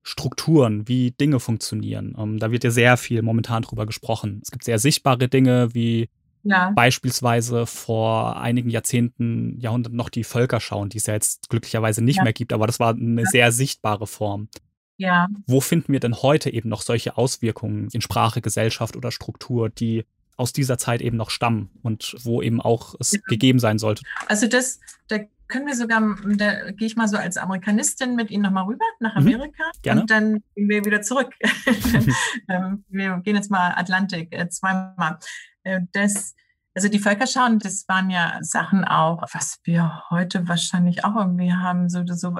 Strukturen, wie Dinge funktionieren. Ähm, da wird ja sehr viel momentan drüber gesprochen. Es gibt sehr sichtbare Dinge wie ja. Beispielsweise vor einigen Jahrzehnten, Jahrhunderten noch die Völkerschauen, die es ja jetzt glücklicherweise nicht ja. mehr gibt, aber das war eine ja. sehr sichtbare Form. Ja. Wo finden wir denn heute eben noch solche Auswirkungen in Sprache, Gesellschaft oder Struktur, die aus dieser Zeit eben noch stammen und wo eben auch es gegeben sein sollte? Also das, da können wir sogar, da gehe ich mal so als Amerikanistin mit Ihnen nochmal rüber nach mhm. Amerika mhm, gerne. und dann gehen wir wieder zurück. Ähm, wir gehen jetzt mal Atlantik äh, zweimal. Äh, das, also die Völkerschauen, das waren ja Sachen auch, was wir heute wahrscheinlich auch irgendwie haben, so, so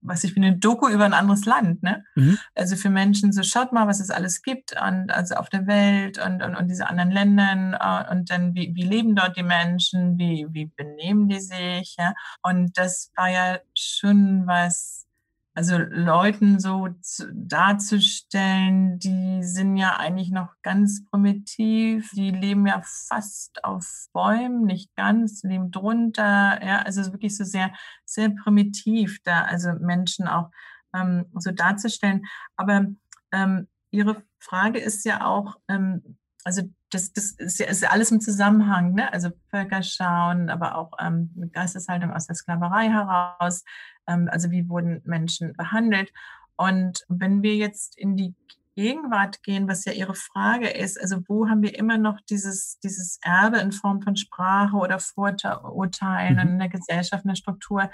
was ich finde, eine Doku über ein anderes Land, ne? Mhm. Also für Menschen, so schaut mal, was es alles gibt und also auf der Welt und, und, und diese anderen Ländern äh, und dann wie, wie leben dort die Menschen, wie, wie benehmen die sich, ja? Und das war ja schon was, also Leuten so zu, darzustellen, die sind ja eigentlich noch ganz primitiv, die leben ja fast auf Bäumen, nicht ganz, leben drunter, ja, also wirklich so sehr, sehr primitiv da, also Menschen auch ähm, so darzustellen. Aber ähm, Ihre Frage ist ja auch, ähm, also das, das ist, ja, ist alles im Zusammenhang, ne? also Völkerschauen, aber auch ähm, Geisteshaltung aus der Sklaverei heraus, also wie wurden Menschen behandelt. Und wenn wir jetzt in die Gegenwart gehen, was ja Ihre Frage ist, also wo haben wir immer noch dieses, dieses Erbe in Form von Sprache oder Vorurteilen mhm. in der Gesellschaft, in der Struktur,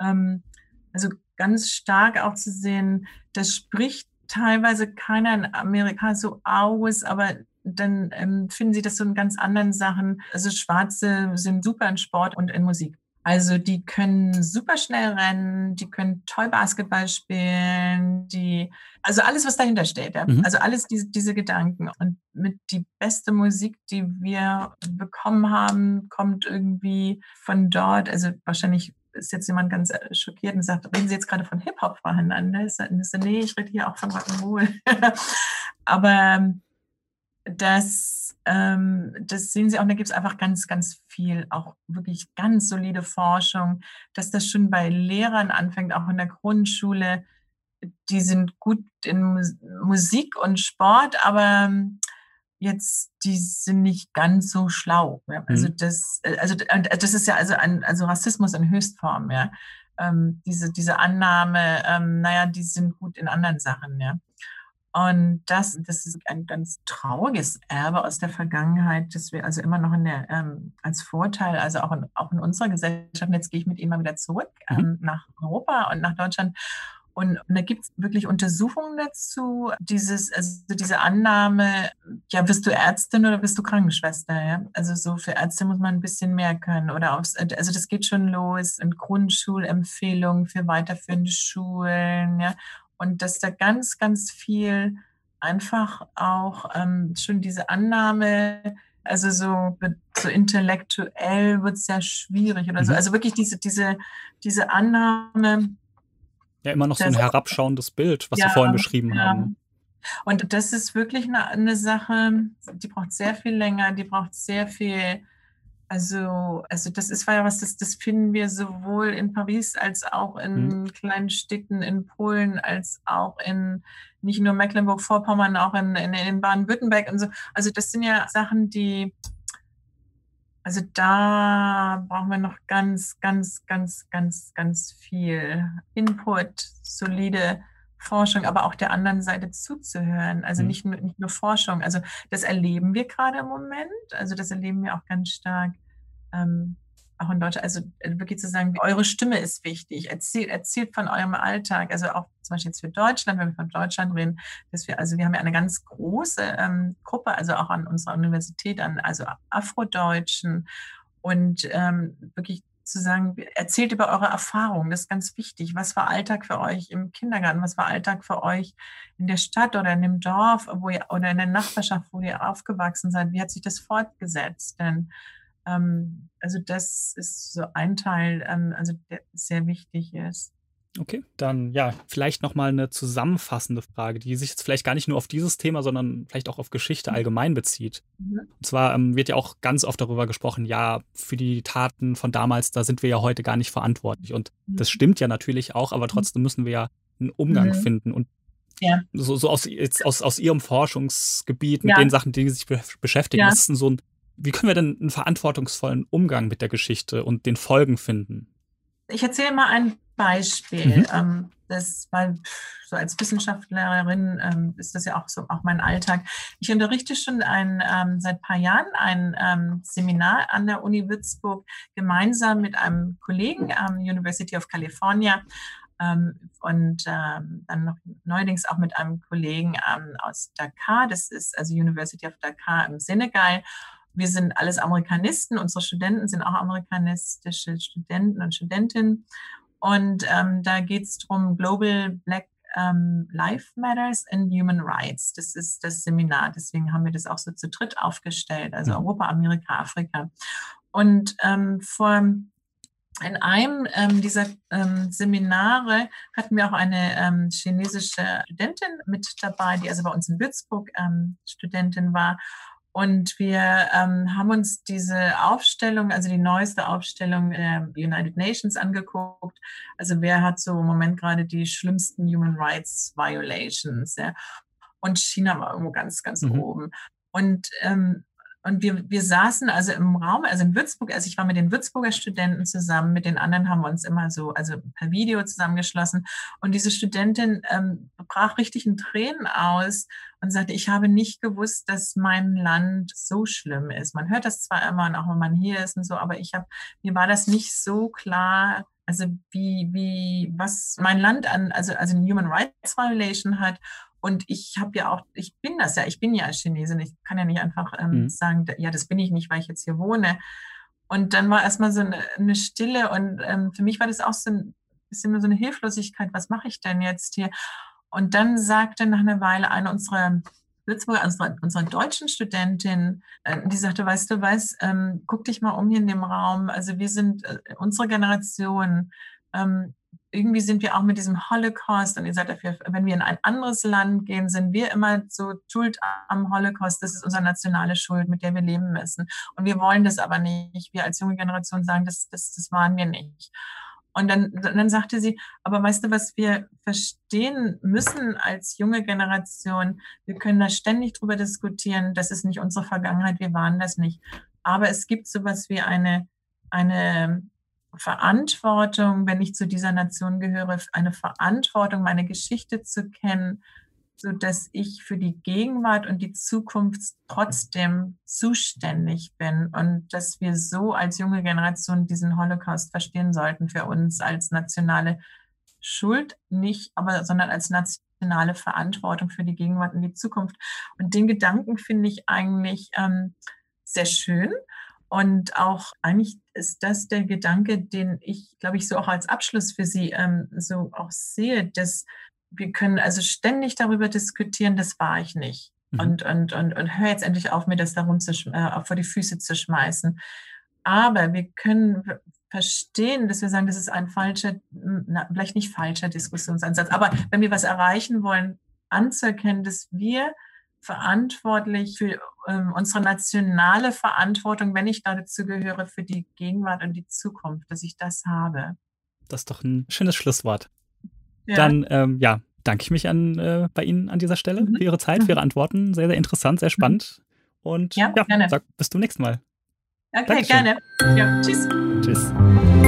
ähm, also ganz stark auch zu sehen, das spricht teilweise keiner in Amerika so aus, aber dann ähm, finden sie das so in ganz anderen Sachen. Also Schwarze sind super in Sport und in Musik. Also die können super schnell rennen, die können toll Basketball spielen, die, also alles, was dahinter steht. Ja? Mhm. Also alles diese, diese Gedanken. Und mit die beste Musik, die wir bekommen haben, kommt irgendwie von dort. Also wahrscheinlich ist jetzt jemand ganz äh, schockiert und sagt, reden Sie jetzt gerade von Hip-Hop voneinander? Ist, ist, nee, ich rede hier auch von Rock'n'Roll. Aber ähm, das, ähm, das sehen Sie auch, da gibt es einfach ganz, ganz viel, auch wirklich ganz solide Forschung, dass das schon bei Lehrern anfängt, auch in der Grundschule. Die sind gut in Musik und Sport, aber jetzt, die sind nicht ganz so schlau. Ja? Also mhm. das, äh, also äh, das ist ja also ein, also Rassismus in Höchstform, ja. Ähm, diese, diese Annahme, ähm, naja, die sind gut in anderen Sachen, ja. Und das, das ist ein ganz trauriges Erbe aus der Vergangenheit, dass wir also immer noch in der, ähm, als Vorteil, also auch in, auch in unserer Gesellschaft, jetzt gehe ich mit Ihnen mal wieder zurück mhm. ähm, nach Europa und nach Deutschland. Und, und da gibt es wirklich Untersuchungen dazu, dieses, also diese Annahme, ja, bist du Ärztin oder bist du Krankenschwester? Ja? Also so für Ärzte muss man ein bisschen mehr können. Oder aufs, also das geht schon los in Grundschulempfehlungen für weiterführende Schulen, ja und dass da ganz, ganz viel einfach auch ähm, schon diese Annahme, also so, so intellektuell wird es sehr schwierig oder mhm. so. Also wirklich diese, diese, diese Annahme. Ja, immer noch so ein herabschauendes Bild, was ja, Sie vorhin beschrieben ja. haben. Und das ist wirklich eine, eine Sache, die braucht sehr viel länger, die braucht sehr viel also, also das ist ja was, das, das finden wir sowohl in Paris als auch in mhm. kleinen Städten in Polen, als auch in nicht nur Mecklenburg-Vorpommern, auch in, in, in Baden-Württemberg und so. Also das sind ja Sachen, die, also da brauchen wir noch ganz, ganz, ganz, ganz, ganz viel Input, solide Forschung, aber auch der anderen Seite zuzuhören. Also mhm. nicht, nur, nicht nur Forschung. Also das erleben wir gerade im Moment. Also das erleben wir auch ganz stark ähm, auch in Deutschland, also äh, wirklich zu sagen, eure Stimme ist wichtig, erzählt, erzählt von eurem Alltag, also auch zum Beispiel jetzt für Deutschland, wenn wir von Deutschland reden, dass wir, also wir haben ja eine ganz große ähm, Gruppe, also auch an unserer Universität, an also Afrodeutschen und ähm, wirklich zu sagen, erzählt über eure Erfahrungen, das ist ganz wichtig. Was war Alltag für euch im Kindergarten? Was war Alltag für euch in der Stadt oder in dem Dorf wo ihr, oder in der Nachbarschaft, wo ihr aufgewachsen seid? Wie hat sich das fortgesetzt? Denn ähm, also das ist so ein Teil, ähm, also der sehr wichtig ist. Okay, dann ja, vielleicht nochmal eine zusammenfassende Frage, die sich jetzt vielleicht gar nicht nur auf dieses Thema, sondern vielleicht auch auf Geschichte mhm. allgemein bezieht. Mhm. Und zwar ähm, wird ja auch ganz oft darüber gesprochen, ja, für die Taten von damals, da sind wir ja heute gar nicht verantwortlich. Und mhm. das stimmt ja natürlich auch, aber mhm. trotzdem müssen wir ja einen Umgang mhm. finden. Und ja. so, so aus, jetzt aus, aus Ihrem Forschungsgebiet, mit ja. den Sachen, die Sie sich beschäftigen, ja. was ist denn so ein wie können wir denn einen verantwortungsvollen Umgang mit der Geschichte und den Folgen finden? Ich erzähle mal ein Beispiel. Mhm. Ähm, das, weil so als Wissenschaftlerin ähm, ist das ja auch so auch mein Alltag. Ich unterrichte schon ein, ähm, seit ein paar Jahren ein Seminar an der Uni Würzburg gemeinsam mit einem Kollegen am University of California und dann noch neuerdings auch mit einem Kollegen aus Dakar. Das ist also University of Dakar im Senegal wir sind alles Amerikanisten, unsere Studenten sind auch amerikanistische Studenten und Studentinnen. Und ähm, da geht es darum, Global Black ähm, Life Matters and Human Rights. Das ist das Seminar. Deswegen haben wir das auch so zu dritt aufgestellt, also. Europa, Amerika, Afrika. Und ähm, vor in einem ähm, dieser ähm, Seminare hatten wir auch eine ähm, chinesische Studentin mit dabei, die also bei uns in Würzburg ähm, Studentin war. Und wir ähm, haben uns diese Aufstellung, also die neueste Aufstellung der United Nations angeguckt. Also wer hat so im Moment gerade die schlimmsten Human Rights Violations? Ja? Und China war irgendwo ganz, ganz mhm. oben. Und ähm, und wir, wir saßen also im Raum, also in Würzburg, also ich war mit den Würzburger Studenten zusammen, mit den anderen haben wir uns immer so, also per Video zusammengeschlossen. Und diese Studentin ähm, brach richtig in Tränen aus und sagte, ich habe nicht gewusst, dass mein Land so schlimm ist. Man hört das zwar immer und auch wenn man hier ist und so, aber ich habe, mir war das nicht so klar, also wie, wie, was mein Land an, also, also eine Human Rights Violation hat und ich habe ja auch, ich bin das ja, ich bin ja Chinesin. Ich kann ja nicht einfach ähm, mhm. sagen, ja, das bin ich nicht, weil ich jetzt hier wohne. Und dann war erstmal so eine, eine Stille und ähm, für mich war das auch so ein bisschen so eine Hilflosigkeit. Was mache ich denn jetzt hier? Und dann sagte nach einer Weile eine unserer Würzburger, unsere, unsere deutschen Studentin, äh, die sagte, weißt du was, ähm, guck dich mal um hier in dem Raum. Also wir sind, äh, unsere Generation, ähm, irgendwie sind wir auch mit diesem Holocaust und ihr seid dafür, wenn wir in ein anderes Land gehen, sind wir immer so schuld am Holocaust. Das ist unsere nationale Schuld, mit der wir leben müssen. Und wir wollen das aber nicht. Wir als junge Generation sagen, das, das, das waren wir nicht. Und dann, dann sagte sie, aber weißt du, was wir verstehen müssen als junge Generation? Wir können da ständig drüber diskutieren. Das ist nicht unsere Vergangenheit. Wir waren das nicht. Aber es gibt sowas wie eine, eine Verantwortung, wenn ich zu dieser Nation gehöre, eine Verantwortung, meine Geschichte zu kennen, so dass ich für die Gegenwart und die Zukunft trotzdem zuständig bin und dass wir so als junge Generation diesen Holocaust verstehen sollten für uns als nationale Schuld nicht, aber sondern als nationale Verantwortung für die Gegenwart und die Zukunft. Und den Gedanken finde ich eigentlich ähm, sehr schön und auch eigentlich ist das der Gedanke, den ich, glaube ich, so auch als Abschluss für Sie ähm, so auch sehe, dass wir können also ständig darüber diskutieren, das war ich nicht. Mhm. Und, und, und, und hör jetzt endlich auf, mir das darum zu, äh, vor die Füße zu schmeißen. Aber wir können verstehen, dass wir sagen, das ist ein falscher, na, vielleicht nicht falscher Diskussionsansatz, aber wenn wir was erreichen wollen, anzuerkennen, dass wir verantwortlich für ähm, unsere nationale Verantwortung, wenn ich dazu gehöre, für die Gegenwart und die Zukunft, dass ich das habe. Das ist doch ein schönes Schlusswort. Ja. Dann, ähm, ja, danke ich mich an, äh, bei Ihnen an dieser Stelle mhm. für Ihre Zeit, für Ihre Antworten. Sehr, sehr interessant, sehr mhm. spannend. Und ja, ja gerne. sag bis zum nächsten Mal. Okay, Dankeschön. gerne. Ja, tschüss. Tschüss.